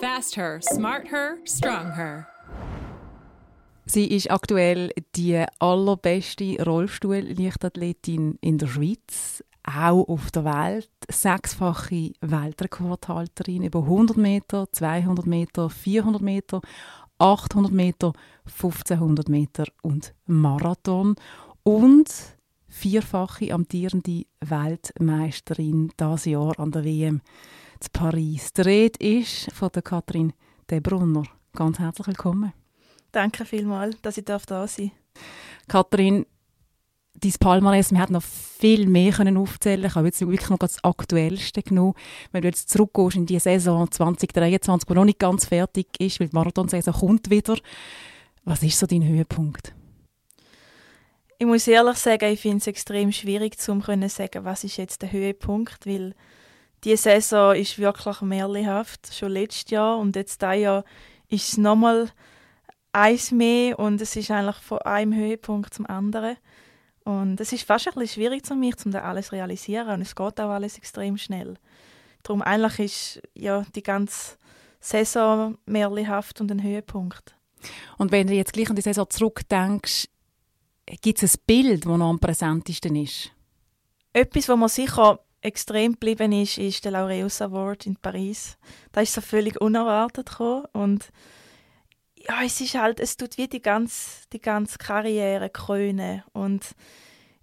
Fast her, smart her, strong her. Sie ist aktuell die allerbeste Rollstuhl-Leichtathletin in der Schweiz, auch auf der Welt. Sechsfache Weltrekordhalterin über 100 Meter, 200 Meter, 400 Meter, 800 Meter, 1500 Meter und Marathon. Und vierfache amtierende Weltmeisterin das Jahr an der WM zu Paris. Die Rede ist von der Katrin De Brunner. Ganz herzlich willkommen. Danke vielmals, dass ich da sein darf. Katrin, dein Palmares, wir hätten noch viel mehr können aufzählen Ich habe jetzt wirklich noch das Aktuellste genommen. Wenn du jetzt zurückgehst in die Saison 2023, die noch nicht ganz fertig ist, weil die Marathonsaison kommt wieder. Was ist so dein Höhepunkt? Ich muss ehrlich sagen, ich finde es extrem schwierig, zu sagen, was ist jetzt der Höhepunkt, weil die Saison ist wirklich mehrlichhaft, schon letztes Jahr und jetzt dieses Jahr ist es nochmal eins mehr und es ist eigentlich von einem Höhepunkt zum anderen. Und es ist fast ein bisschen schwierig für mich, um das alles zu realisieren und es geht auch alles extrem schnell. Darum eigentlich ist ja die ganze Saison mehrlichhaft und ein Höhepunkt. Und wenn du jetzt gleich an die Saison zurückdenkst, gibt es ein Bild, das noch am präsentesten ist? Etwas, was mir sicher extrem geblieben ist, ist der Laureus Award in Paris. Da ist so völlig unerwartet gekommen und ja, es ist halt, es tut wie die ganze, die ganze Karriere krönen und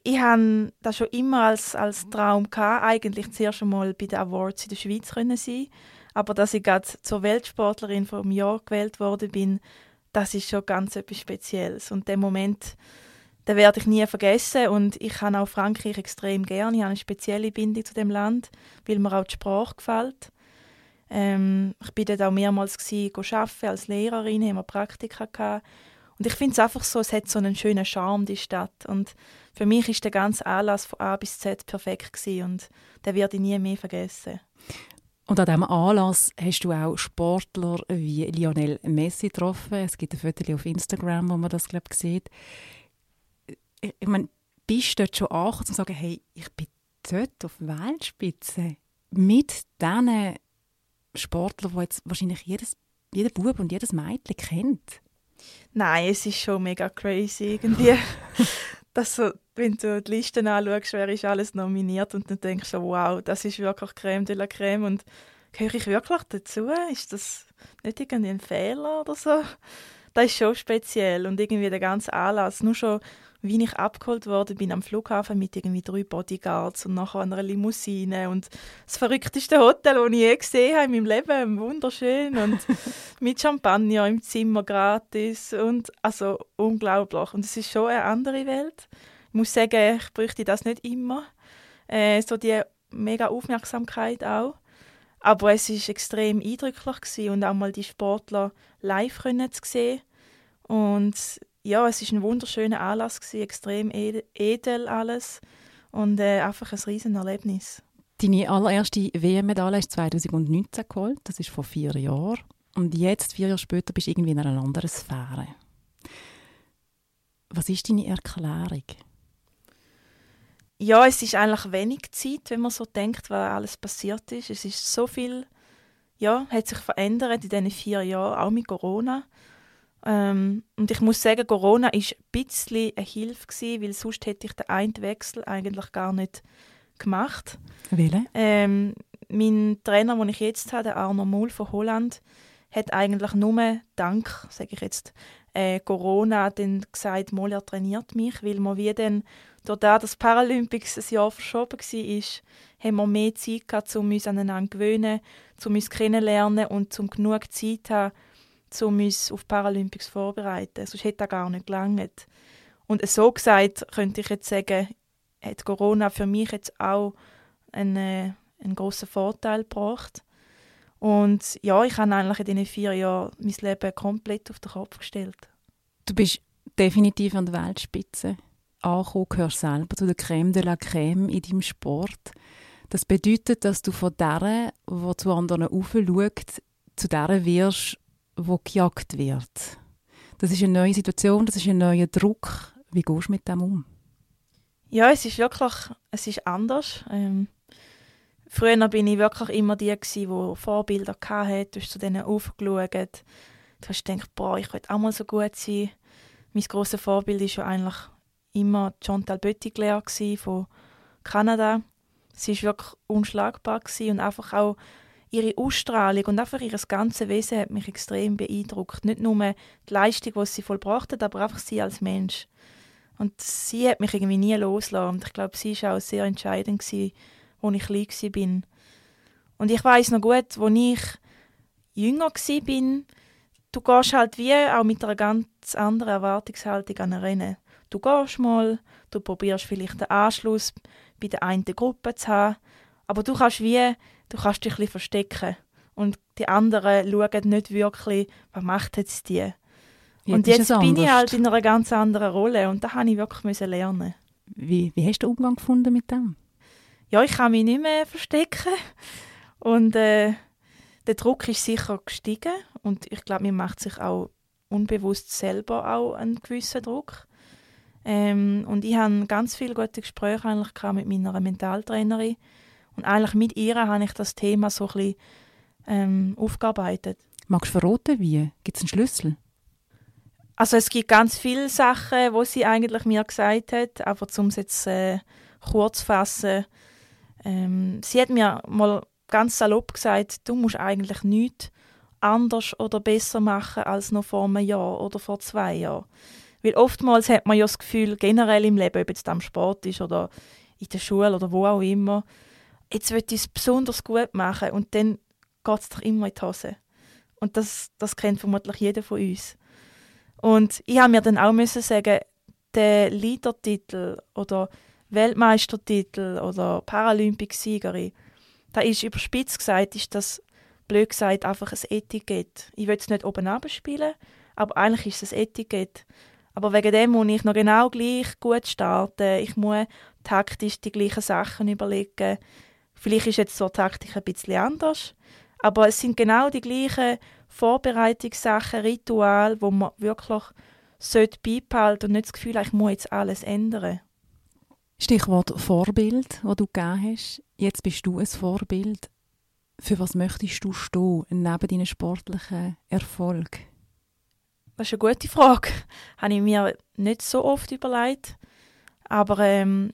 ich habe das schon immer als, als Traum gehabt, eigentlich zuerst einmal bei den Awards in der Schweiz können sein, aber dass ich gerade zur Weltsportlerin vom Jahr gewählt worden bin, das ist schon ganz etwas Spezielles und der Moment, den werde ich nie vergessen und ich habe auch Frankreich extrem gerne. Ich habe eine spezielle Bindung zu dem Land, weil mir auch die Sprache gefällt. Ähm, ich bin dort auch mehrmals gewesen, als Lehrerin, haben wir Praktika gehabt. Und ich finde es einfach so, es hat so einen schönen Charme, die Stadt. Und für mich ist der ganze Anlass von A bis Z perfekt gewesen und den werde ich nie mehr vergessen. Und an diesem Anlass hast du auch Sportler wie Lionel Messi getroffen. Es gibt ein Foto auf Instagram, wo man das, glaube ich, sieht. Ich meine, bist du dort schon angekommen und sagen, hey, ich bin dort auf Weltspitze mit diesen Sportler, die jetzt wahrscheinlich jedes, jeder Bub und jedes Mädchen kennt? Nein, es ist schon mega crazy irgendwie. dass so, wenn du die Listen anschaust, wer ist alles nominiert und dann denkst du, wow, das ist wirklich Creme de la Creme und gehöre ich wirklich dazu? Ist das nicht irgendwie ein Fehler oder so? Das ist schon speziell und irgendwie der ganze Anlass, nur schon wie ich abgeholt worden bin am Flughafen mit irgendwie drei Bodyguards und nachher einer Limousine und das verrückteste Hotel, das ich je gesehen habe in meinem Leben, wunderschön und mit Champagner im Zimmer gratis und also unglaublich und es ist schon eine andere Welt. Ich muss sagen, ich bräuchte das nicht immer, äh, so die mega Aufmerksamkeit auch. Aber es ist extrem eindrücklich gewesen und auch mal die Sportler live können zu sehen und ja, es ist ein wunderschöner Anlass gewesen, extrem edel alles und äh, einfach ein riesen Erlebnis. Deine allererste WM-Medaille hast du 2019 geholt, das ist vor vier Jahren. Und jetzt, vier Jahre später, bist du irgendwie in einer anderen Sphäre. Was ist deine Erklärung? Ja, es ist eigentlich wenig Zeit, wenn man so denkt, was alles passiert ist. Es ist so viel, ja, hat sich verändert in diesen vier Jahren, auch mit Corona. Ähm, und ich muss sagen, Corona war ein bisschen eine Hilfe, gewesen, weil sonst hätte ich den einen Wechsel eigentlich gar nicht gemacht. Welche? Ähm, mein Trainer, den ich jetzt habe, der Arno Muhl von Holland, hat eigentlich nur dank, sage ich jetzt, äh, Corona dann gesagt, mal er trainiert mich, weil wir wie dann, durch das, dass Paralympics ein Jahr verschoben war, haben wir mehr Zeit gehabt, um uns aneinander zu gewöhnen, um uns kennenzulernen und um genug Zeit zu haben, um uns auf Paralympics vorzubereiten. Sonst hätte das gar nicht gelangt. Und so gesagt, könnte ich jetzt sagen, hat Corona für mich jetzt auch einen, äh, einen grossen Vorteil gebracht. Und ja, ich habe eigentlich in diesen vier Jahren mein Leben komplett auf den Kopf gestellt. Du bist definitiv an der Weltspitze angekommen, gehörst selber zu der Creme de la Creme in deinem Sport. Das bedeutet, dass du von der, die zu anderen aufschaut, zu der wirst, wo gejagt wird. Das ist eine neue Situation, das ist ein neuer Druck. Wie gehst du mit dem um? Ja, es ist wirklich, es ist anders. Ähm, Früher bin ich wirklich immer die, die Vorbilder hatte. Du hast zu denen aufgeschaut. Du hast gedacht, boah, ich könnte auch mal so gut sein. Mein grosses Vorbild war ja eigentlich immer Chantal Böttigler von Kanada. Sie war wirklich unschlagbar und einfach auch ihre Ausstrahlung und einfach ihr ganzes Wesen hat mich extrem beeindruckt. Nicht nur die Leistung, die sie vollbracht hat, aber einfach sie als Mensch. Und sie hat mich irgendwie nie losgelassen. Und ich glaube, sie war auch sehr entscheidend, gewesen, als ich klein war. Und ich weiß noch gut, als ich jünger war, du gehst halt wie auch mit einer ganz anderen Erwartungshaltung an ein Rennen. Du gehst mal, du probierst vielleicht den Anschluss bei der einen Gruppe zu haben, aber du kannst wie, du kannst dich ein bisschen verstecken und die anderen schauen nicht wirklich, was macht jetzt die. Und jetzt bin ich anders. halt in einer ganz anderen Rolle und da habe ich wirklich müssen lernen. Wie, wie hast du den Umgang gefunden mit dem? Ja, ich kann mich nicht mehr verstecken und äh, der Druck ist sicher gestiegen und ich glaube, man macht sich auch unbewusst selber auch einen gewissen Druck. Ähm, und ich hatte ganz viele gute Gespräche eigentlich mit meiner Mentaltrainerin und eigentlich mit ihr habe ich das Thema so ein bisschen ähm, aufgearbeitet. Magst du verraten, wie? Gibt es einen Schlüssel? Also es gibt ganz viele Sachen, wo sie eigentlich mir gesagt hat, aber um es jetzt äh, kurz zu fassen. Ähm, sie hat mir mal ganz salopp gesagt, du musst eigentlich nichts anders oder besser machen als noch vor einem Jahr oder vor zwei Jahren. Weil oftmals hat man ja das Gefühl, generell im Leben, ob jetzt am Sport ist oder in der Schule oder wo auch immer, jetzt will ich es besonders gut machen und dann geht es doch immer in die Hose. Und das, das kennt vermutlich jeder von uns. Und ich habe mir dann auch müssen sagen, der Leadertitel oder Weltmeistertitel oder Paralympicsiegerin, da ist überspitzt gesagt, ist das blöd gesagt einfach ein Etikett. Ich will es nicht oben abspielen, aber eigentlich ist es ein Etikett. Aber wegen dem muss ich noch genau gleich gut starten. Ich muss taktisch die gleichen Sachen überlegen. Vielleicht ist jetzt so eine Taktik ein bisschen anders, aber es sind genau die gleichen Vorbereitungssachen, Ritual, wo man wirklich sollte beibehalten und nicht das Gefühl ich muss jetzt alles ändern. Stichwort Vorbild, das du gegeben hast. Jetzt bist du ein Vorbild. Für was möchtest du stehen, neben deinen sportlichen Erfolg? Das ist eine gute Frage. Habe ich mir nicht so oft überlegt. Aber ähm,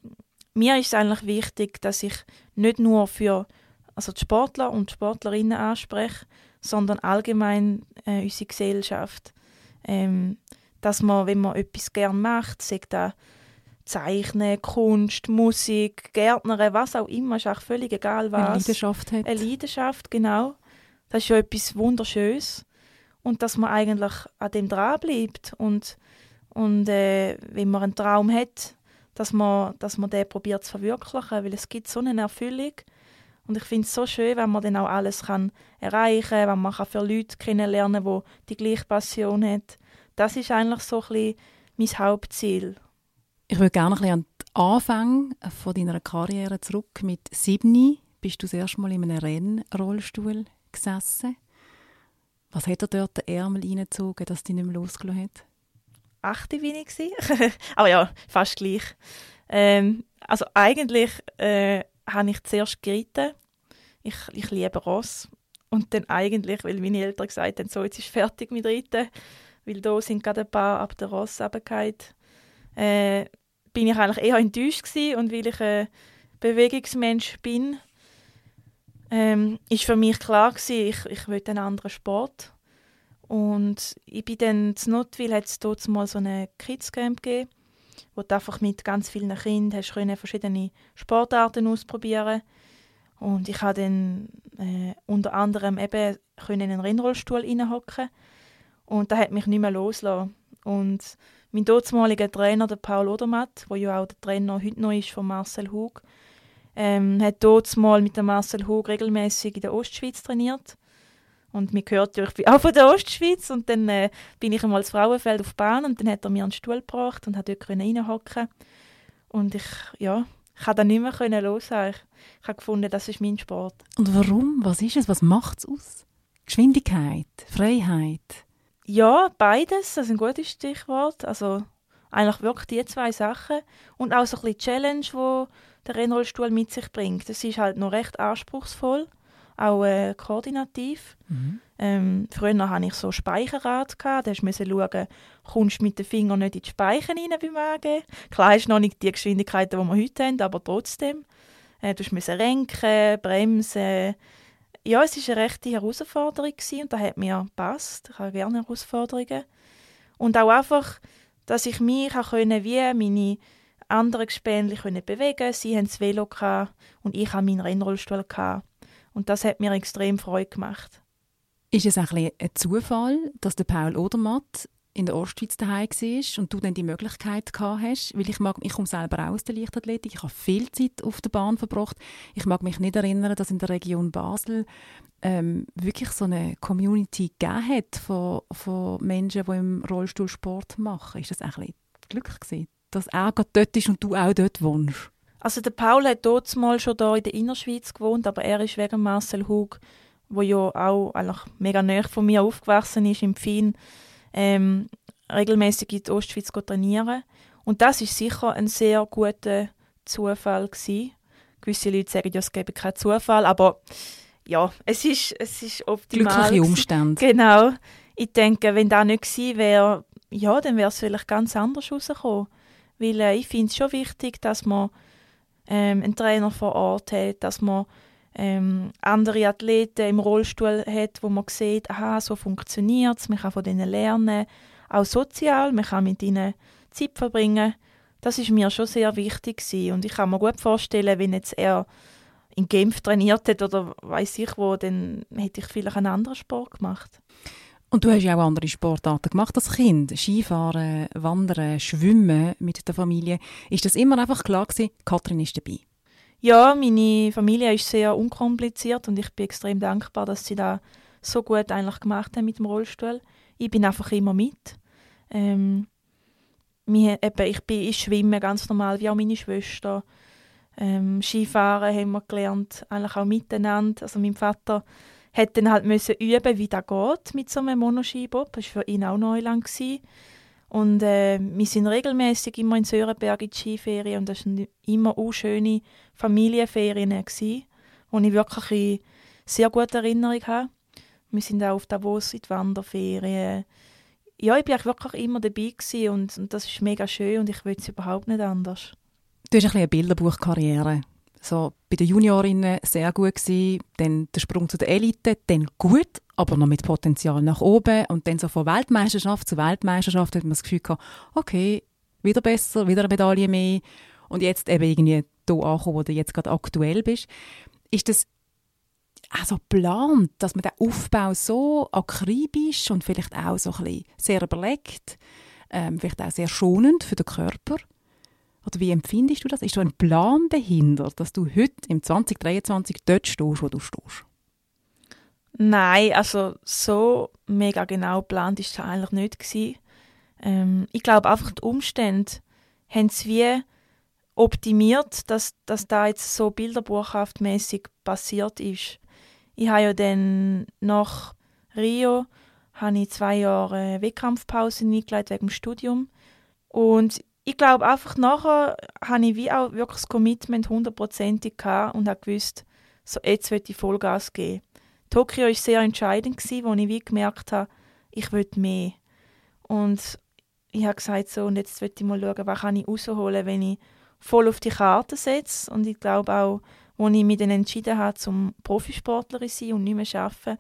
mir ist es eigentlich wichtig, dass ich nicht nur für also die Sportler und Sportlerinnen anspreche, sondern allgemein äh, unsere Gesellschaft. Ähm, dass man, wenn man etwas gern macht, sagt da Zeichnen, Kunst, Musik, Gärtnern, was auch immer, ist auch völlig egal was. Eine Leidenschaft hat. Eine Leidenschaft, genau. Das ist ja etwas Wunderschönes. Und dass man eigentlich an dem dranbleibt und, und äh, wenn man einen Traum hat, dass man, dass man den probiert zu verwirklichen, weil es gibt so eine Erfüllung. Und ich finde es so schön, wenn man dann auch alles kann erreichen kann, wenn man kann für Leute kennenlernen kann, die die gleiche Passion haben. Das ist eigentlich so ein bisschen mein Hauptziel. Ich würde gerne ein bisschen an den Anfang von deiner Karriere zurück. Mit sieben bist du das erste Mal in einem Rennrollstuhl gesessen. Was hat er dort den Ärmel reingezogen, dass dich nicht mehr losgelassen hat? Achte bin ich. Aber ja, fast gleich. Ähm, also eigentlich äh, habe ich zuerst geritten. Ich, ich liebe Ross. Und dann eigentlich, weil meine Eltern gesagt haben, so, jetzt ist fertig mit Reiten, weil da sind gerade ein paar ab der Ross runtergefallen, äh, bin ich eigentlich eher enttäuscht gewesen. Und weil ich ein Bewegungsmensch bin, ähm, ist für mich klar gewesen, ich, ich will einen anderen Sport. Und ich bin dann zu Notwil hat es dort mal so eine Kids Camp gegeben, wo du einfach mit ganz vielen Kindern hast verschiedene Sportarten ausprobieren und ich habe dann äh, unter anderem eben können in einen Rennrollstuhl reinhocken und da hat mich nicht mehr losgelassen. Und mein dortmaliger Trainer, der Paul Odermatt, der ja auch der Trainer heute noch ist von Marcel Hug, ähm, hat dort mal mit dem Marcel Hug regelmäßig in der Ostschweiz trainiert. Und mir gehört ja, ich bin auch von der Ostschweiz. Und dann äh, bin ich einmal ins Frauenfeld auf die Bahn und dann hat er mir einen Stuhl gebracht und hat dort reinhocken Und ich, ja, ich konnte da nicht mehr können loslassen. Ich, ich habe gefunden, das ist mein Sport. Und warum? Was ist es? Was macht es aus? Geschwindigkeit, Freiheit. Ja, beides, das ist ein gutes Stichwort. Also eigentlich wirklich die zwei Sachen. Und auch so ein bisschen Challenge, wo der Rennrollstuhl mit sich bringt. Das ist halt noch recht anspruchsvoll, auch äh, koordinativ. Mhm. Ähm, früher hatte ich so Speicherrad. Gehabt. Da musste schauen, kommst du mit den Fingern nicht in die Speichen rein beim Angehen. Klar ist noch nicht die Geschwindigkeiten, die wir heute haben, aber trotzdem. Äh, du musst renken, bremsen. Ja, es war eine rechte Herausforderung gewesen, und das hat mir gepasst. Ich habe gerne Herausforderungen. Und auch einfach, dass ich mich auch können, wie meine anderen Gespänli können bewegen Sie haben das Velo und ich habe meinen Rennrollstuhl. Gehabt. Und das hat mir extrem Freude gemacht. Ist es ein, ein Zufall, dass der Paul Odermatt in der Ostschweiz daheim war und du dann die Möglichkeit gehabt hast, weil ich mag, ich komme selber aus der Leichtathletik, ich habe viel Zeit auf der Bahn verbracht. Ich mag mich nicht erinnern, dass in der Region Basel ähm, wirklich so eine Community gegeben hat von, von Menschen, die im Rollstuhl Sport machen. Ist das ein bisschen Glück gewesen, dass er gerade dort ist und du auch dort wohnst? Also der Paul hat dort mal schon da in der Innerschweiz gewohnt, aber er ist wegen Marcel Hug wo ja auch eigentlich mega nah von mir aufgewachsen ist, im Finn, ähm, regelmäßig in die Ostschweiz trainieren. Und das ist sicher ein sehr guter Zufall gewesen. Gewisse Leute sagen, ja, es gäbe keinen Zufall, aber ja, es ist, es ist optimal. Glückliche Umstände. Genau. Ich denke, wenn das nicht gewesen wäre, ja, dann wäre es vielleicht ganz anders rausgekommen. Weil äh, ich finde es schon wichtig, dass man ähm, einen Trainer vor Ort hat, dass man ähm, andere Athleten im Rollstuhl hat, wo man sieht, aha, so funktioniert es, man kann von denen lernen, auch sozial, man kann mit ihnen Zeit verbringen. Das ist mir schon sehr wichtig gewesen. und ich kann mir gut vorstellen, wenn jetzt er in Genf trainiert hat oder weiß ich wo, dann hätte ich vielleicht einen anderen Sport gemacht. Und du hast ja auch andere Sportarten gemacht als Kind. Skifahren, Wandern, Schwimmen mit der Familie. Ist das immer einfach klar gewesen, Katrin ist dabei? Ja, meine Familie ist sehr unkompliziert und ich bin extrem dankbar, dass sie da so gut eigentlich gemacht haben mit dem Rollstuhl. Ich bin einfach immer mit. Ähm, wir, eben, ich, bin, ich schwimme ganz normal, wie auch meine Schwester. Ähm, Skifahren haben wir gelernt, eigentlich auch miteinander. Also mein Vater hat dann halt müssen üben, wie das geht mit so einem Monoskibob. Das war für ihn auch Neuland. Und äh, wir sind regelmäßig immer in Sörenberg in die Skiferien und das waren immer auch schöne Familienferien, gewesen, wo ich wirklich eine sehr gute Erinnerung habe. Wir sind auch auf Davos in die Wanderferien. Ja, ich war wirklich immer dabei und, und das ist mega schön und ich will es überhaupt nicht anders. Du hast ein eine Bilderbuchkarriere. So bei den Juniorinnen sehr gut gewesen, dann der Sprung zu der Elite, dann gut, aber noch mit Potenzial nach oben und dann so von Weltmeisterschaft zu Weltmeisterschaft hat man das Gefühl gehabt, okay, wieder besser, wieder eine Medaille mehr und jetzt eben irgendwie da ankommen, wo du jetzt gerade aktuell bist. Ist das auch geplant, dass man den Aufbau so akribisch und vielleicht auch so ein bisschen sehr überlegt, ähm, vielleicht auch sehr schonend für den Körper? Oder wie empfindest du das? Ist da ein Plan dahinter, dass du heute im 2023 dort stehst, wo du stehst? Nein, also so mega genau geplant war es eigentlich nicht. Ähm, ich glaube einfach, die Umstände haben es wie optimiert, dass, dass da jetzt so bilderbuchhaftmäßig passiert ist. Ich habe ja dann nach Rio ich zwei Jahre Wettkampfpause eingelegt wegen dem Studium. Und ich glaube einfach nachher habe ich wie auch wirklich das Commitment hundertprozentig und habe gewusst, so jetzt will ich Vollgas geben. Tokio war sehr entscheidend, gewesen, wo ich wie gemerkt habe, ich will mehr. Und ich habe gesagt, so, und jetzt will ich mal schauen, was kann ich rausholen, wenn ich voll auf die Karte setze. Und ich glaube auch, als ich mich dann entschieden habe, zum Profisportlerin zu sein und nicht mehr arbeiten,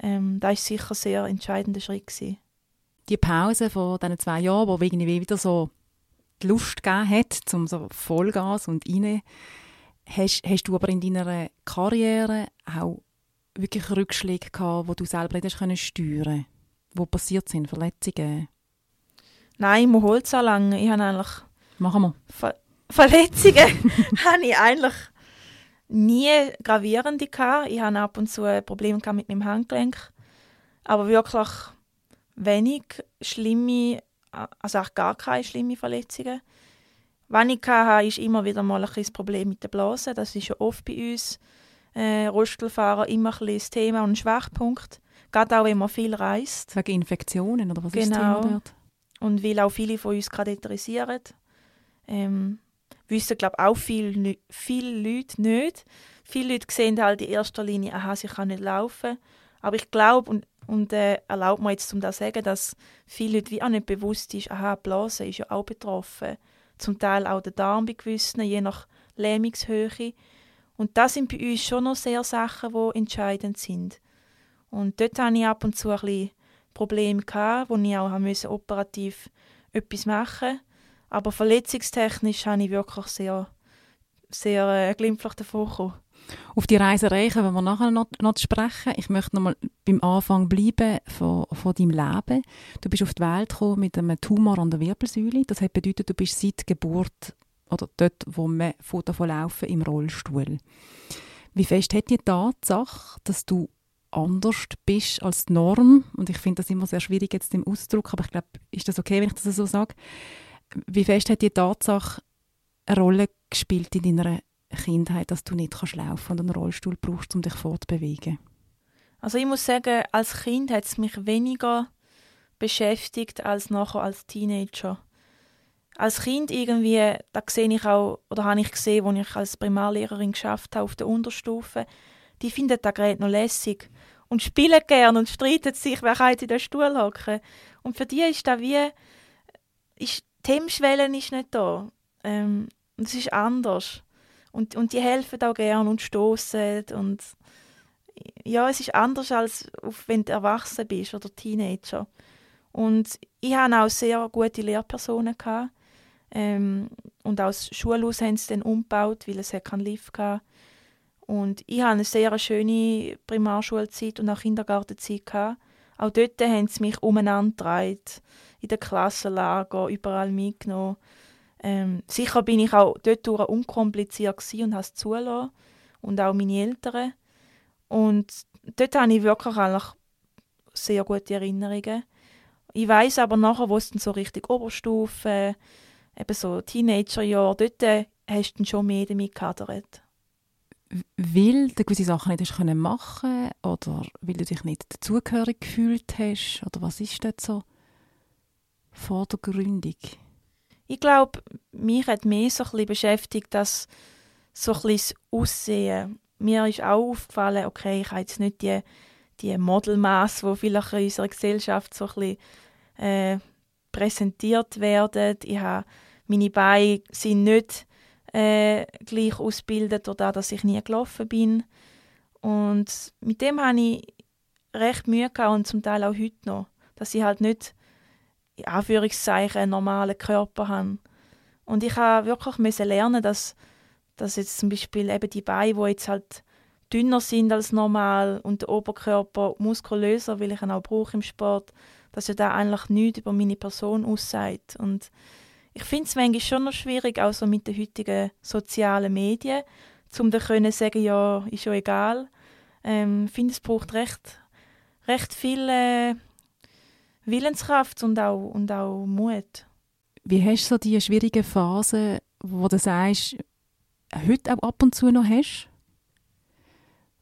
ähm, das war sicher ein sehr entscheidender Schritt. Gewesen. Die Pause von diesen zwei Jahren, wo irgendwie wieder so die Lust gegeben hat, zum so Vollgas und rein, hast, hast du aber in deiner Karriere auch wirklich Rückschläge gehabt, wo du selber nicht hast steuern Wo passiert sind Verletzungen? Nein, ich muss Holz anlangen. Ich habe eigentlich... Machen wir. Ver Verletzungen habe ich eigentlich nie gravierende gehabt. Ich hatte ab und zu Probleme mit meinem Handgelenk. Aber wirklich wenig schlimme, also auch gar keine schlimme Verletzungen. Was ich hatte, ist immer wieder mal ein das Problem mit der Blase. Das ist ja oft bei uns äh, Rollstuhlfahrer immer ein das Thema und ein Schwachpunkt. Gerade auch, wenn man viel reist. Wegen Infektionen oder was genau. ist das Thema dort? Und weil auch viele von uns gerade interessieren. Ähm, wissen, glaube auch viele, viele Leute nicht. Viele Leute sehen halt in erster Linie, aha, sie kann nicht laufen. Aber ich glaube, und, und äh, erlaubt mir jetzt, um das zu sagen, dass viele Leute wie auch nicht bewusst ist, aha, Blase ist ja auch betroffen. Zum Teil auch der Darm bei gewissen, je nach Lähmungshöhe. Und das sind bei uns schon noch sehr Sachen, die entscheidend sind. Und dort hatte ich ab und zu ein bisschen Probleme, gehabt, wo ich auch musste operativ etwas machen musste. Aber verletzungstechnisch habe ich wirklich sehr, sehr äh, glimpflich davon gekommen. Auf die Reiserei wenn wir nachher noch, noch sprechen. Ich möchte noch mal beim Anfang bleiben von, von deinem Leben. Du bist auf die Welt gekommen mit einem Tumor an der Wirbelsäule. Das hat bedeutet, du bist seit Geburt oder dort, wo man davon laufen, im Rollstuhl. Wie fest hat die Tatsache, dass du anders bist als die Norm, und ich finde das immer sehr schwierig jetzt im Ausdruck, aber ich glaube, ist das okay, wenn ich das so sage? Wie fest hat die Tatsache eine Rolle gespielt in deiner Kindheit, dass du nicht kannst laufen und einen Rollstuhl brauchst, um dich fortzubewegen? Also ich muss sagen, als Kind hat es mich weniger beschäftigt als nachher als Teenager. Als Kind irgendwie, da sehe ich auch, oder habe ich gesehen, als ich als Primarlehrerin geschafft habe auf der Unterstufe, die finden das Gerät noch lässig und spielen gerne und streiten sich, wer kann in den Stuhl hocken. Und für die ist da wie, ist, die Hemmschwelle ist nicht da. Ähm, und es ist anders. Und, und die helfen auch gerne und stoßen und ja, es ist anders als wenn du erwachsen bist oder Teenager. Und ich hatte auch sehr gute Lehrpersonen gehabt. Ähm, und aus Schulhaus haben sie dann umgebaut, weil es keinen Lift hatte. Und ich hatte eine sehr schöne Primarschulzeit und auch Kindergartenzeit. Gehabt. Auch dort haben sie mich umeinander in den Klassenlager, überall mitgenommen. Ähm, sicher bin ich auch dort unkompliziert und habe es zulassen. Und auch meine Eltern. Und dort habe ich wirklich eigentlich sehr gute Erinnerungen. Ich weiß aber nachher, wo es dann so richtig Oberstufe, eben so Teenagerjahre, dort äh, hast du schon mehr damit gehadert weil du gewisse Sachen nicht hast machen oder weil du dich nicht dazugehörig gefühlt hast? Oder was ist dort so vordergründig? Ich glaube, mich hat mehr so ein beschäftigt, dass so ein das Aussehen. Mir ist auch aufgefallen, okay, ich habe jetzt nicht die, die Modelmaß, wo vielleicht in unserer Gesellschaft so ein bisschen äh, präsentiert werden. Ich habe, meine Beine sind nicht äh, gleich ausbildet oder dass ich nie gelaufen bin. Und mit dem habe ich recht Mühe gehabt und zum Teil auch heute noch, dass ich halt nicht in Anführungszeichen einen normalen Körper habe. Und ich habe wirklich müssen lernen, dass, dass jetzt zum Beispiel eben die Beine, die jetzt halt dünner sind als normal und der Oberkörper muskulöser, weil ich ihn auch brauche im Sport, dass ja da eigentlich nichts über meine Person aussagt. Und ich finde es manchmal schon noch schwierig, auch so mit den heutigen sozialen Medien, um dann können sagen, ja, ist ja egal. Ähm, ich finde, es braucht recht, recht viel äh, Willenskraft und auch, und auch Mut. Wie hast du so die schwierigen Phasen, wo du sagst, heute auch ab und zu noch hast?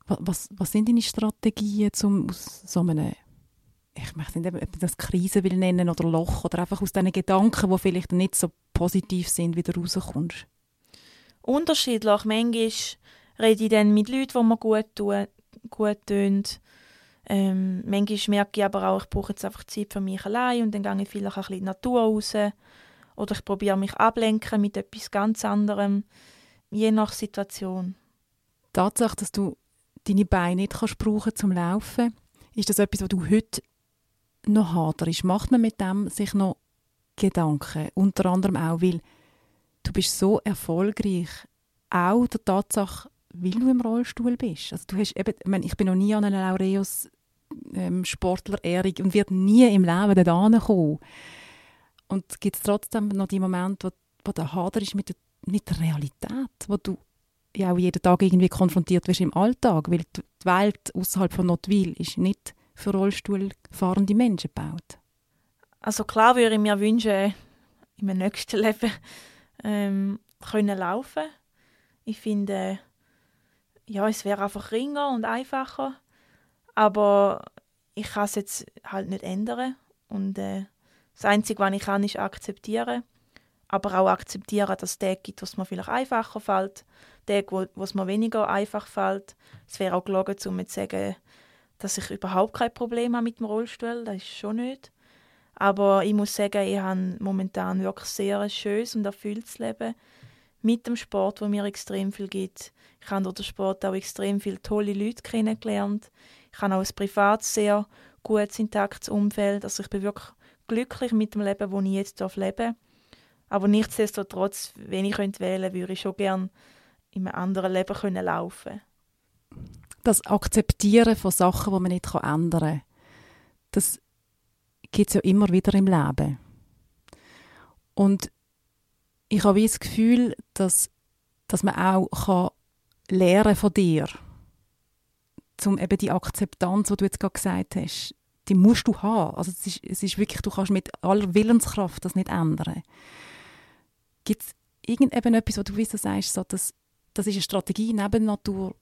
Was, was sind deine Strategien, um aus so einem ich möchte nicht ob das Krise will nennen oder Loch oder einfach aus diesen Gedanken, die vielleicht nicht so positiv sind, wieder rauskommst? Unterschiedlich. Manchmal rede ich dann mit Leuten, die mir gut tun, gut tun. Ähm, manchmal merke ich aber auch, ich brauche jetzt einfach Zeit für mich allein und dann gehe ich vielleicht ein bisschen in die Natur raus. Oder ich probiere mich ablenken mit etwas ganz anderem, je nach Situation. Die Tatsache, dass du deine Beine nicht kannst brauchen zum Laufen, ist das etwas, was du heute noch harter ist, macht man mit dem sich noch Gedanken. Unter anderem auch, weil du bist so erfolgreich, auch der Tatsache, weil du im Rollstuhl bist. Also du hast eben, ich, ich bin noch nie an einer Laureus ähm, Sportler-Ehrung und wird nie im Leben da kommen. Und gibt es trotzdem noch die Momente, wo, wo der Hader ist mit der, mit der Realität, wo du ja auch jeden Tag irgendwie konfrontiert wirst im Alltag, weil die Welt außerhalb von Notwil ist nicht für Rollstuhlfahrende Menschen gebaut? Also klar würde ich mir wünschen, in meinem nächsten Leben ähm, können laufen. Ich finde, ja, es wäre einfach ringer und einfacher. Aber ich kann es jetzt halt nicht ändern. Und äh, das Einzige, was ich kann, ist akzeptieren. aber auch akzeptieren, dass es Tage gibt, was mir vielleicht einfacher fällt, Tage, wo, wo es mir weniger einfach fällt. Es wäre auch gelogen, um zu sagen, dass ich überhaupt kein Problem habe mit dem Rollstuhl, das ist schon nicht. Aber ich muss sagen, ich habe momentan wirklich sehr ein schönes und erfülltes Leben mit dem Sport, wo mir extrem viel gibt. Ich habe durch den Sport auch extrem viele tolle Leute kennengelernt. Ich habe auch ein privat sehr gutes, intaktes Umfeld. Also ich bin wirklich glücklich mit dem Leben, das ich jetzt leben darf. Aber nichtsdestotrotz, wenn ich wählen könnte, würde ich schon gerne in einem anderen Leben können laufen Das Akzeptieren von Sachen, die man nicht ändern kann, das gibt es ja immer wieder im Leben. Und ich habe das Gefühl, dass, dass man auch kann lernen von dir um eben die Akzeptanz, die du jetzt gerade gesagt hast, die musst du haben. Also es ist, es ist wirklich, du kannst mit aller Willenskraft das nicht ändern. Gibt es irgendetwas, wo du wissen sagst, so, dass, das ist eine Strategie neben Natur,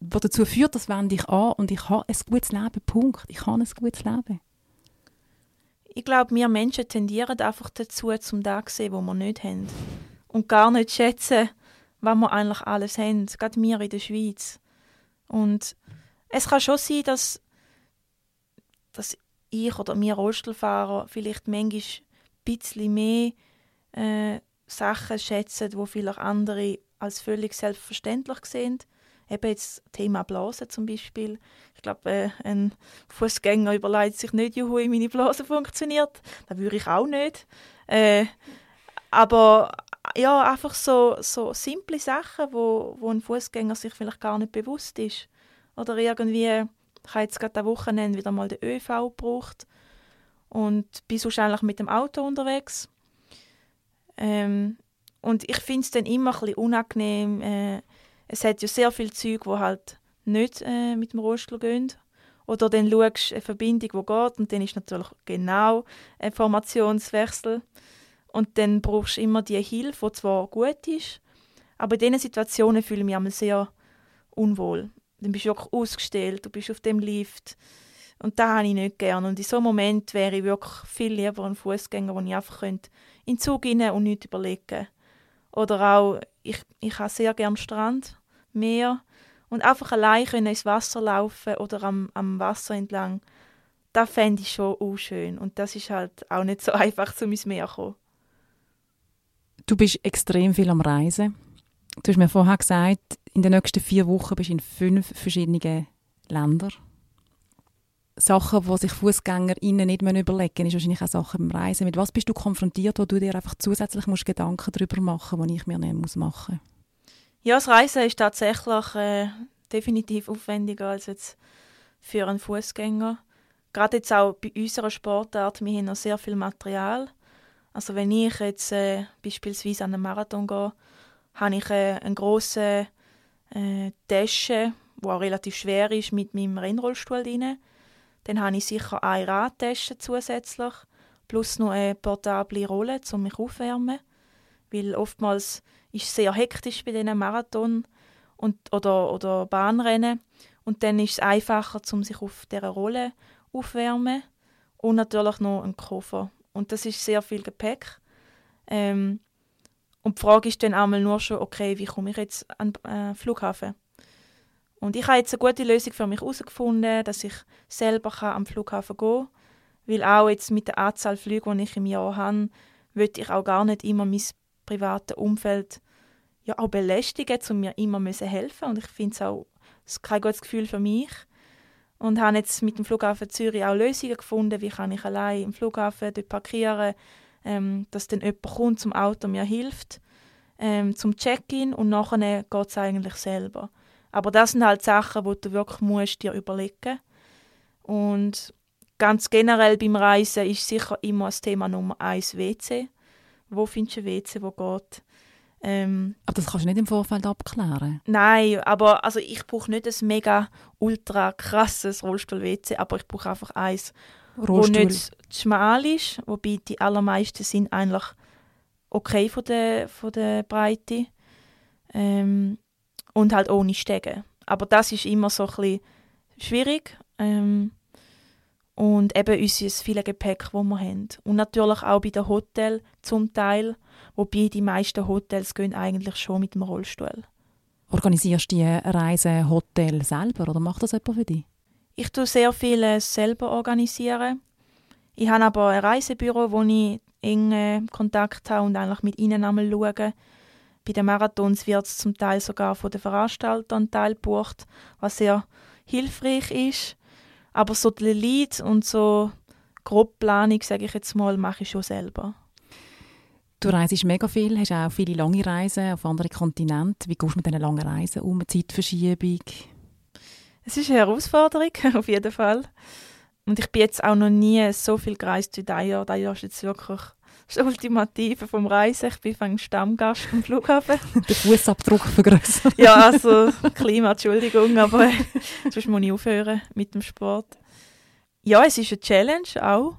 die dazu führt, das wende ich an und ich habe ein gutes Leben, Punkt. Ich habe ein gutes Leben. Ich glaube, wir Menschen tendieren einfach dazu, zum da zu sehen, wo wir nicht haben. Und gar nicht schätzen, was wir eigentlich alles haben. Gerade wir in der Schweiz. Und es kann schon sein, dass, dass ich oder wir Rollstuhlfahrer vielleicht manchmal ein bisschen mehr äh, Sachen schätzen, die vielleicht andere als völlig selbstverständlich sehen. Eben jetzt Thema Blase zum Beispiel. Ich glaube, äh, ein Fußgänger überlegt sich nicht, juhu, meine Blase funktioniert. Das würde ich auch nicht. Äh, aber ja, einfach so, so simple Sachen, wo, wo ein Fußgänger sich vielleicht gar nicht bewusst ist. Oder irgendwie, ich habe jetzt gerade am Wochenende wieder mal den ÖV gebraucht und bin wahrscheinlich mit dem Auto unterwegs. Ähm, und ich finde es dann immer ein bisschen unangenehm. Äh, es hat ja sehr viele Züge, die halt nicht äh, mit dem Rollstuhl gehen. Oder dann schaust du eine Verbindung, die geht und dann ist natürlich genau ein Formationswechsel. Und dann brauchst du immer die Hilfe, die zwar gut ist, aber in diesen Situationen fühle ich mich sehr unwohl. Dann bist du wirklich ausgestellt, du bist auf dem Lift. Und das habe ich nicht gerne. Und in so einem Moment wäre ich wirklich viel lieber ein Fußgänger, wo ich einfach könnte in den Zug rein und nichts überlegen Oder auch, ich, ich habe sehr gerne Strand, Meer. Und einfach allein ins Wasser laufen oder am, am Wasser entlang. Das fände ich schon auch schön. Und das ist halt auch nicht so einfach, zu ins Meer zu kommen. Du bist extrem viel am Reisen. Du hast mir vorher gesagt, in den nächsten vier Wochen bist du in fünf verschiedenen Ländern. Sachen, die sich FußgängerInnen nicht mehr überlegen ist wahrscheinlich auch Sachen beim Reisen. Mit was bist du konfrontiert, wo du dir einfach zusätzlich musst Gedanken darüber machen musst, die ich mir nicht muss machen Ja, das Reisen ist tatsächlich äh, definitiv aufwendiger als jetzt für einen Fußgänger. Gerade jetzt auch bei unserer Sportart, wir haben noch sehr viel Material. Also wenn ich jetzt äh, beispielsweise an einen Marathon gehe, habe ich äh, einen grossen äh, Tasche, die auch relativ schwer ist, mit meinem Rennrollstuhl drin. Dann habe ich sicher eine Radtasche zusätzlich, plus noch eine portable Rolle, um mich aufwärmen. Weil oftmals ist es sehr hektisch bei diesen Marathon und, oder, oder Bahnrennen. Und dann ist es einfacher, um sich auf dieser Rolle aufwärmen. Und natürlich noch ein Koffer. Und das ist sehr viel Gepäck. Ähm, und die Frage ist dann einmal nur schon, okay, wie komme ich jetzt an den äh, Flughafen? Und ich habe jetzt eine gute Lösung für mich herausgefunden, dass ich selber kann am Flughafen gehen kann. Weil auch jetzt mit der Anzahl Flüge, die ich im Jahr habe, will ich auch gar nicht immer mein privates Umfeld ja, auch belästigen, um mir immer helfen Und ich finde es auch kein gutes Gefühl für mich. Und habe jetzt mit dem Flughafen Zürich auch Lösungen gefunden, wie kann ich allein im Flughafen dort parkieren, ähm, dass dann jemand kommt zum Auto mir hilft, ähm, zum Check-in und nachher geht es eigentlich selber. Aber das sind halt Sachen, die du wirklich musst dir überlegen Und ganz generell beim Reisen ist sicher immer das Thema Nummer eins WC. Wo findest du ein WC, wo geht? Ähm, aber das kannst du nicht im Vorfeld abklären? Nein, aber also ich brauche nicht ein mega ultra krasses Rollstuhl-WC, aber ich brauche einfach eins, Rollstuhl. wo nicht schmal ist, wobei die allermeisten sind eigentlich okay von der, von der Breite. Ähm, und halt ohne Stege. Aber das ist immer so ein bisschen schwierig. Ähm, und eben unser viele Gepäck, das wir haben. Und natürlich auch bei den Hotels zum Teil, wobei die meisten Hotels gehen eigentlich schon mit dem Rollstuhl. Organisierst du die Reise Hotel selber oder macht das jemand für dich? Ich tue sehr viel selber organisieren. Ich habe aber ein Reisebüro, wo ich engen Kontakt habe und eigentlich mit ihnen einmal schaue. Bei den Marathons wird es zum Teil sogar von den Veranstaltern Teil was sehr hilfreich ist. Aber so die Leads und so Grobplanung, sage ich jetzt mal, mache ich schon selber. Du reist mega viel, hast auch viele lange Reisen auf andere Kontinente. Wie gehst du mit diesen langen Reisen um? Zeitverschiebung? Es ist eine Herausforderung, auf jeden Fall. Und ich bin jetzt auch noch nie so viel gereist wie dieses Jahr. Dieses Jahr ist jetzt wirklich das Ultimative vom Reisen. Ich bin ein Stammgast am Flughafen. Den Fußabdruck vergrößern. ja, also Klima, Entschuldigung, aber sonst muss ich aufhören mit dem Sport. Ja, es ist eine Challenge auch.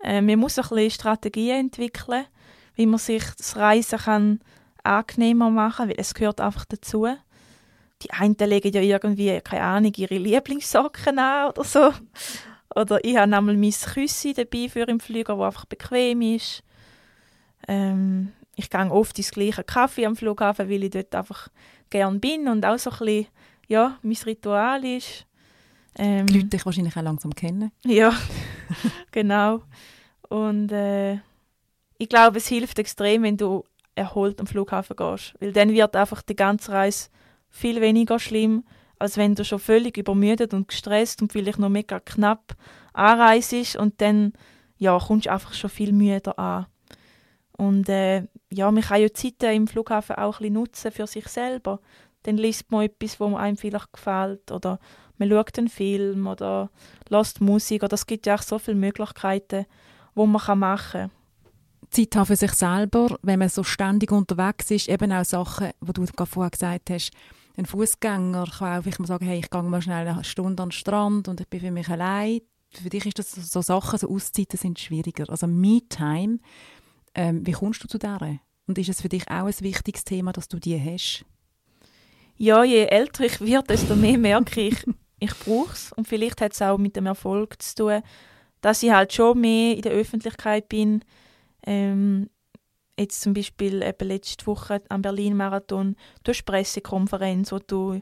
Äh, man muss ein bisschen Strategien entwickeln, wie man sich das Reisen kann angenehmer machen kann, weil es gehört einfach dazu. Die einen legen ja irgendwie, keine Ahnung, ihre Lieblingssocken an oder so. Oder ich habe einmal mein Küssi dabei für im Flieger, das einfach bequem ist. Ähm, ich gehe oft ins gleiche Kaffee am Flughafen, weil ich dort einfach gern bin und auch so ein bisschen, ja, mein Ritual ist. Ähm, die Leute dich wahrscheinlich auch langsam kennen. Ja, genau. Und äh, ich glaube, es hilft extrem, wenn du erholt am Flughafen gehst, weil dann wird einfach die ganze Reise viel weniger schlimm, als wenn du schon völlig übermüdet und gestresst und vielleicht noch mega knapp anreist und dann ja, kommst du einfach schon viel müder an. Und äh, ja, man kann ja die Zeit im Flughafen auch ein bisschen nutzen für sich selber. Dann liest man etwas, wo einem vielleicht gefällt oder man schaut einen Film oder lässt Musik oder es gibt ja auch so viele Möglichkeiten, wo man machen kann. Zeit haben für sich selber, wenn man so ständig unterwegs ist, eben auch Sachen, wo du vorher gesagt hast, ein Fußgänger kann auch mal sagen, hey, ich gehe mal schnell eine Stunde an den Strand und ich bin für mich allein. Für dich ist das so Sachen, so Auszeiten sind schwieriger. Also Me-Time, ähm, wie kommst du zu der? Und ist es für dich auch ein wichtiges Thema, dass du die hast? Ja, je älter ich werde, desto mehr merke ich, ich brauche es. Und vielleicht hat es auch mit dem Erfolg zu tun, dass ich halt schon mehr in der Öffentlichkeit bin. Ähm, jetzt zum Beispiel eben letzte Woche am Berlin-Marathon, du hast Pressekonferenz, wo du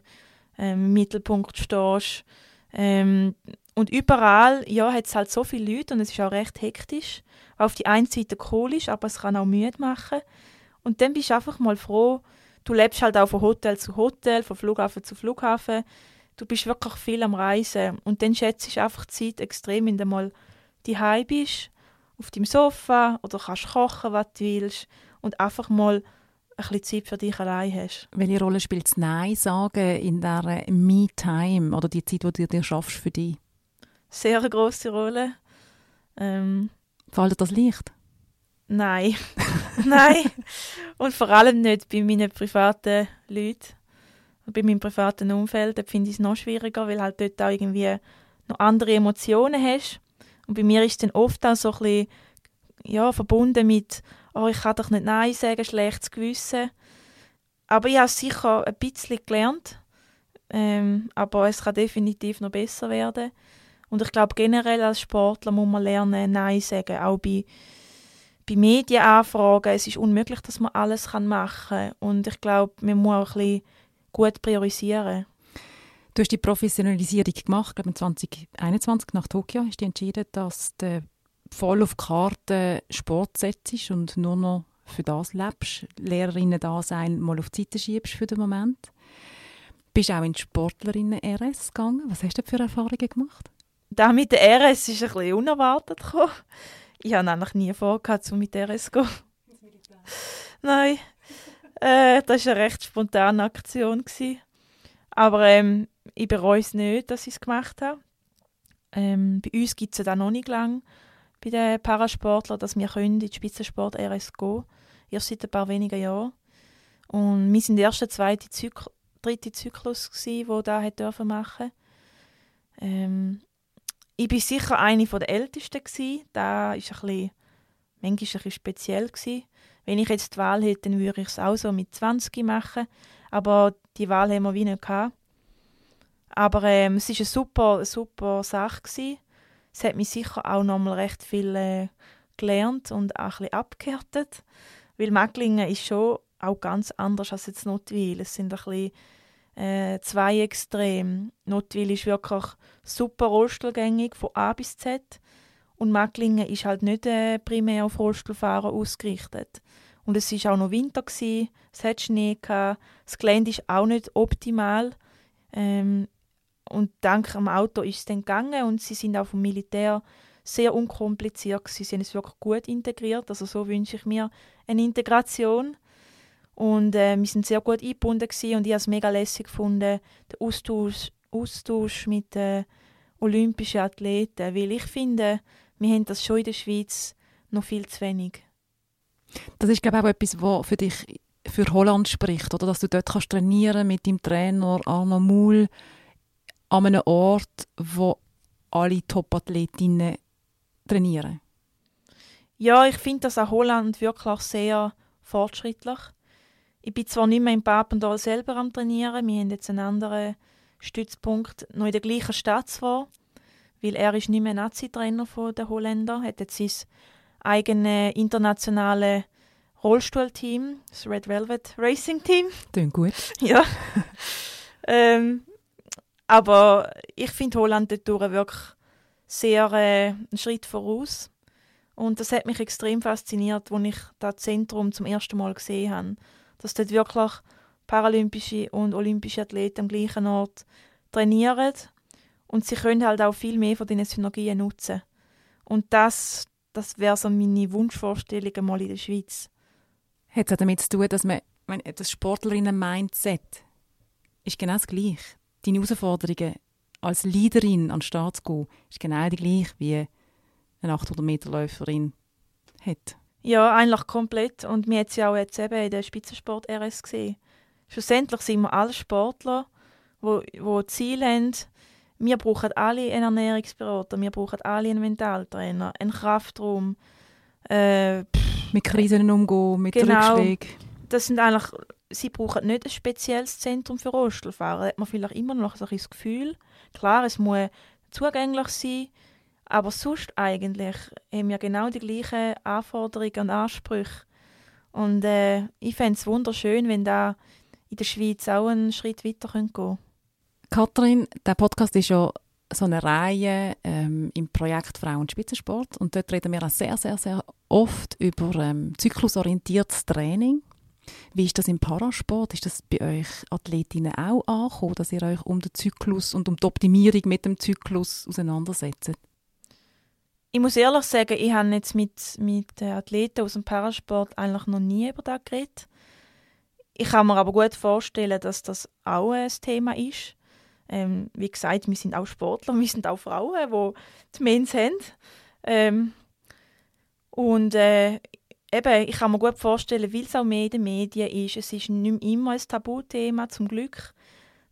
ähm, im Mittelpunkt stehst. Ähm, und überall ja, hat es halt so viele Leute und es ist auch recht hektisch. Auf die einen Seite cool ist, aber es kann auch müde machen. Und dann bist du einfach mal froh, du lebst halt auch von Hotel zu Hotel, von Flughafen zu Flughafen. Du bist wirklich viel am Reisen. Und dann schätzt du einfach die Zeit extrem, wenn du mal die bist auf deinem Sofa oder kannst kochen, was du willst und einfach mal ein bisschen Zeit für dich allein hast. Welche Rolle spielt das Nein sagen in der Me-Time oder die Zeit, die du dir schaffst für dich? Sehr grosse Rolle. Ähm, Fällt das leicht? Nein. Nein. Und vor allem nicht bei meinen privaten Leuten. Bei meinem privaten Umfeld finde ich es noch schwieriger, weil halt dort auch irgendwie noch andere Emotionen hast. Und bei mir ist dann oft auch so ein bisschen, ja, verbunden mit, oh, ich kann doch nicht Nein sagen, schlechtes Gewissen. Aber ich habe sicher ein bisschen gelernt, ähm, aber es kann definitiv noch besser werden. Und ich glaube, generell als Sportler muss man lernen, Nein sagen, auch bei, bei Medienanfragen. Es ist unmöglich, dass man alles machen kann. Und ich glaube, man muss auch ein bisschen gut priorisieren. Du hast die Professionalisierung gemacht, glaube 2021 nach Tokio hast du entschieden, dass du voll auf die Karte Sport setzt und nur noch für das lebst, Lehrerinnen da sein, mal auf die Seite schiebst für den Moment. Bist auch in die Sportlerinnen-RS gegangen. Was hast du für Erfahrungen gemacht? Da mit der RS ist ein bisschen unerwartet gekommen. Ich habe eigentlich nie vor, um mit RS zu gehen. Nein, äh, das war eine recht spontane Aktion. Aber ähm, ich bereue es nicht, dass ich es gemacht habe. Ähm, bei uns gibt es ja noch nicht lange bei den Parasportlern, dass wir können in den Spitzensport RS gehen Erst seit ein paar wenigen Jahren. Und wir sind der erste, zweite, Zyk dritte Zyklus, gewesen, wo da hat dürfen machen. Ähm, ich war sicher eine der Ältesten. Gewesen. Da war ein bisschen, manchmal ein bisschen speziell. Gewesen. Wenn ich jetzt die Wahl hätte, dann würde ich es auch so mit 20 machen. Aber die Wahl haben wir wie nicht gehabt. Aber ähm, es war eine super, super Sache. Gewesen. es hat mich sicher auch nochmal recht viel äh, gelernt und auch ein bisschen abgehärtet. Weil Macklingen ist schon auch ganz anders als jetzt Notwil. Es sind ein bisschen äh, zwei Extreme. Notwil ist wirklich super rollstuhlgängig von A bis Z und Macklingen ist halt nicht äh, primär auf Rollstuhlfahrer ausgerichtet. Und es ist auch noch Winter gewesen, es hat Schnee gehabt, das Gelände ist auch nicht optimal. Ähm, und dank dem Auto ist es dann gegangen und sie sind auch vom Militär sehr unkompliziert. Sie haben es wirklich gut integriert. Also so wünsche ich mir eine Integration. Und äh, wir sind sehr gut eingebunden und ich habe es mega lässig gefunden, den Austausch, Austausch mit den olympischen Athleten, weil ich finde, wir haben das schon in der Schweiz noch viel zu wenig. Das ist glaube ich auch etwas, was für dich für Holland spricht, oder dass du dort kannst trainieren mit deinem Trainer Arno Muhl an einem Ort, wo alle Top-Athletinnen trainieren. Ja, ich finde das auch Holland wirklich sehr fortschrittlich. Ich bin zwar nicht mehr in Papendal selber am Trainieren, wir haben jetzt einen anderen Stützpunkt noch in der gleichen Stadt zwar, weil er ist nicht mehr Nazi-Trainer der Holländer, hat jetzt sein eigenes internationales Rollstuhlteam, das Red Velvet Racing Team. Klingt gut. Ja. ähm, aber ich finde Holland dort wirklich sehr äh, einen Schritt voraus. Und das hat mich extrem fasziniert, als ich das Zentrum zum ersten Mal gesehen habe. Dass dort wirklich paralympische und olympische Athleten am gleichen Ort trainieren. Und sie können halt auch viel mehr von diesen Synergien nutzen. Und das, das wäre so meine Wunschvorstellung mal in der Schweiz. Hat es damit zu tun, dass man, das Sportlerinnen-Mindset ist genau das Gleiche. Deine Herausforderungen als Leaderin an den Start zu gehen, ist genau die gleiche wie eine 800-Meter-Läuferin hat. Ja, eigentlich komplett. Und wir haben es ja auch jetzt eben in der Spitzensport-RS gesehen. Schlussendlich sind wir alle Sportler, die wo, wo Ziele haben. Wir brauchen alle einen Ernährungsberater, wir brauchen alle einen Mentaltrainer, einen Kraftraum. Äh, mit Krisen umgehen, mit genau. Rückschlägen. Das sind eigentlich, sie brauchen nicht ein spezielles Zentrum für Rollstuhlfahrer. Da hat man vielleicht immer noch so ein das Gefühl. Klar, es muss zugänglich sein, aber sonst eigentlich haben wir genau die gleichen Anforderungen und Ansprüche. Und äh, ich fände es wunderschön, wenn da in der Schweiz auch einen Schritt weiter gehen könnte. Kathrin, der Podcast ist ja so eine Reihe ähm, im Projekt Frauen Spitzensport und dort reden wir auch sehr, sehr, sehr oft über ähm, zyklusorientiertes Training. Wie ist das im Parasport? Ist das bei euch Athletinnen auch angekommen, dass ihr euch um den Zyklus und um die Optimierung mit dem Zyklus auseinandersetzt? Ich muss ehrlich sagen, ich habe jetzt mit, mit Athleten aus dem Parasport eigentlich noch nie über das geredet. Ich kann mir aber gut vorstellen, dass das auch ein Thema ist. Ähm, wie gesagt, wir sind auch Sportler, wir sind auch Frauen, die die Mens haben. Ähm, und äh, eben, ich kann mir gut vorstellen, weil es auch mehr in den Medien ist, es ist nicht immer ein Tabuthema, zum Glück,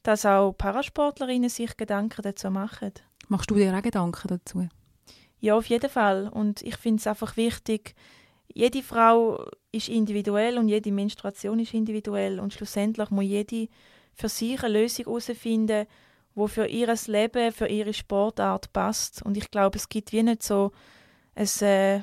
dass auch Parasportlerinnen sich Gedanken dazu machen. Machst du dir auch Gedanken dazu? Ja, auf jeden Fall. Und ich finde es einfach wichtig, jede Frau ist individuell und jede Menstruation ist individuell und schlussendlich muss jede für sich eine Lösung herausfinden, die für ihr Leben, für ihre Sportart passt. Und ich glaube, es gibt wie nicht so ein äh,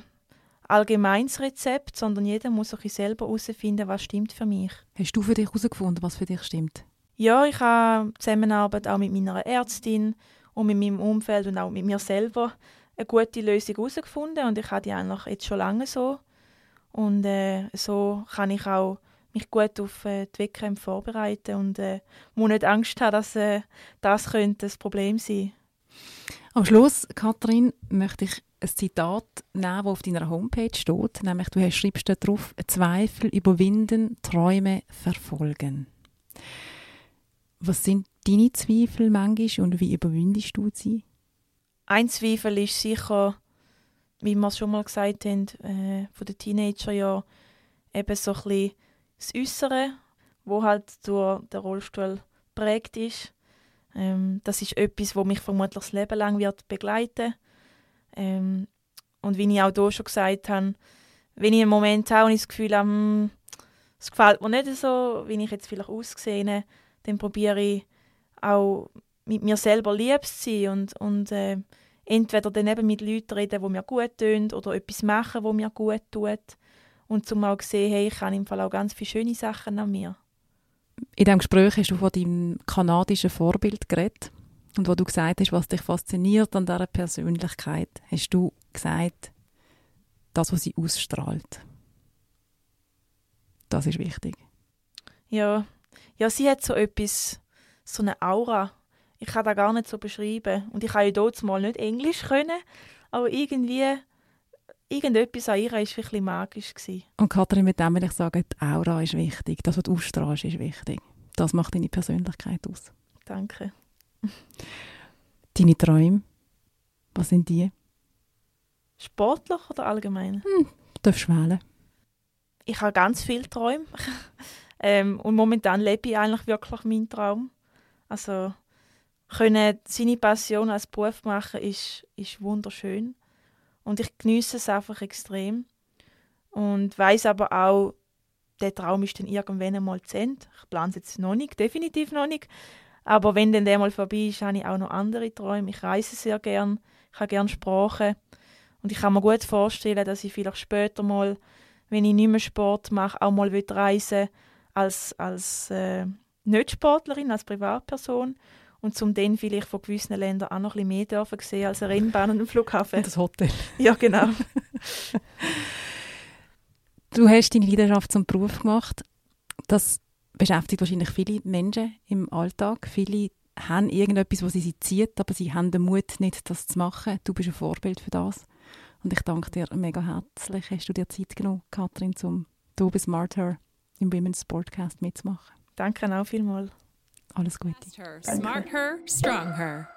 allgemeines Rezept, sondern jeder muss sich selber herausfinden, was stimmt für mich. Hast du für dich herausgefunden, was für dich stimmt? Ja, ich habe Zusammenarbeit auch mit meiner Ärztin und mit meinem Umfeld und auch mit mir selber eine gute Lösung herausgefunden und ich habe die eigentlich jetzt schon lange so. Und äh, so kann ich auch mich gut auf äh, die Wettkämpfe vorbereiten und äh, muss nicht Angst haben, dass äh, das könnte das Problem sein Am Schluss, Kathrin, möchte ich ein Zitat nehmen, das auf deiner Homepage steht. Nämlich, du schreibst da drauf, Zweifel überwinden, Träume verfolgen. Was sind deine Zweifel manchmal und wie überwindest du sie? Ein Zweifel ist sicher, wie wir es schon mal gesagt haben, äh, von den Teenagerjahren, eben so ein bisschen das Äußere, wo halt durch den Rollstuhl prägt ist. Ähm, das ist etwas, wo mich vermutlich das Leben lang wird begleiten. Ähm, und wie ich auch hier schon gesagt habe, wenn ich einen Moment und ich das Gefühl habe, hm, es gefällt mir nicht so, wie ich jetzt vielleicht aussehe, dann probiere ich auch mit mir selber lieb zu sein und, und äh, entweder dann eben mit Leuten reden, die mir gut tun, oder etwas machen, wo mir gut tut. Und zum auch sehen, hey, ich habe im Fall auch ganz viele schöne Sachen an mir. In diesem Gespräch hast du von deinem kanadischen Vorbild geredet. Und wo du gesagt hast, was dich fasziniert an dieser Persönlichkeit, hast du gesagt, das, was sie ausstrahlt. Das ist wichtig. Ja, ja sie hat so etwas, so eine Aura. Ich kann das gar nicht so beschreiben. Und ich habe ja dort mal nicht Englisch können, aber irgendwie, irgendetwas an ihr war wirklich magisch. Gewesen. Und Kathrin, mit dem will ich sagen, die Aura ist wichtig. Das, was du ausstrahlst, ist wichtig. Das macht deine Persönlichkeit aus. Danke. Deine Träume, was sind die? Sportlich oder allgemein? Hm, du darfst wählen. Ich habe ganz viele Träume. ähm, und momentan lebe ich eigentlich wirklich meinen Traum. Also, können seine Passion als Beruf machen, ist, ist wunderschön. Und ich genieße es einfach extrem. Und weiß aber auch, der Traum ist dann irgendwann einmal zu Ende. Ich plane es jetzt noch nicht, definitiv noch nicht. Aber wenn dann der mal vorbei ist, habe ich auch noch andere Träume. Ich reise sehr gern, ich habe gerne Sprachen. Und ich kann mir gut vorstellen, dass ich vielleicht später mal, wenn ich nicht mehr Sport mache, auch mal reisen als, als äh, Nicht-Sportlerin, als Privatperson. Und zum dann vielleicht von gewissen Ländern auch noch ein bisschen mehr dürfen sehen als eine Rennbahn und ein Flughafen. Das Hotel. Ja, genau. du hast deine Leidenschaft zum Beruf gemacht. Das beschäftigt wahrscheinlich viele Menschen im Alltag. Viele haben irgendetwas, was sie, sie zieht, aber sie haben den Mut nicht, das zu machen. Du bist ein Vorbild für das. Und ich danke dir mega herzlich. Hast du dir Zeit genommen, Katrin, um du bei Smarter im Women's Sportcast mitzumachen? Danke auch vielmals. Alles Gute. Smart her, strong her.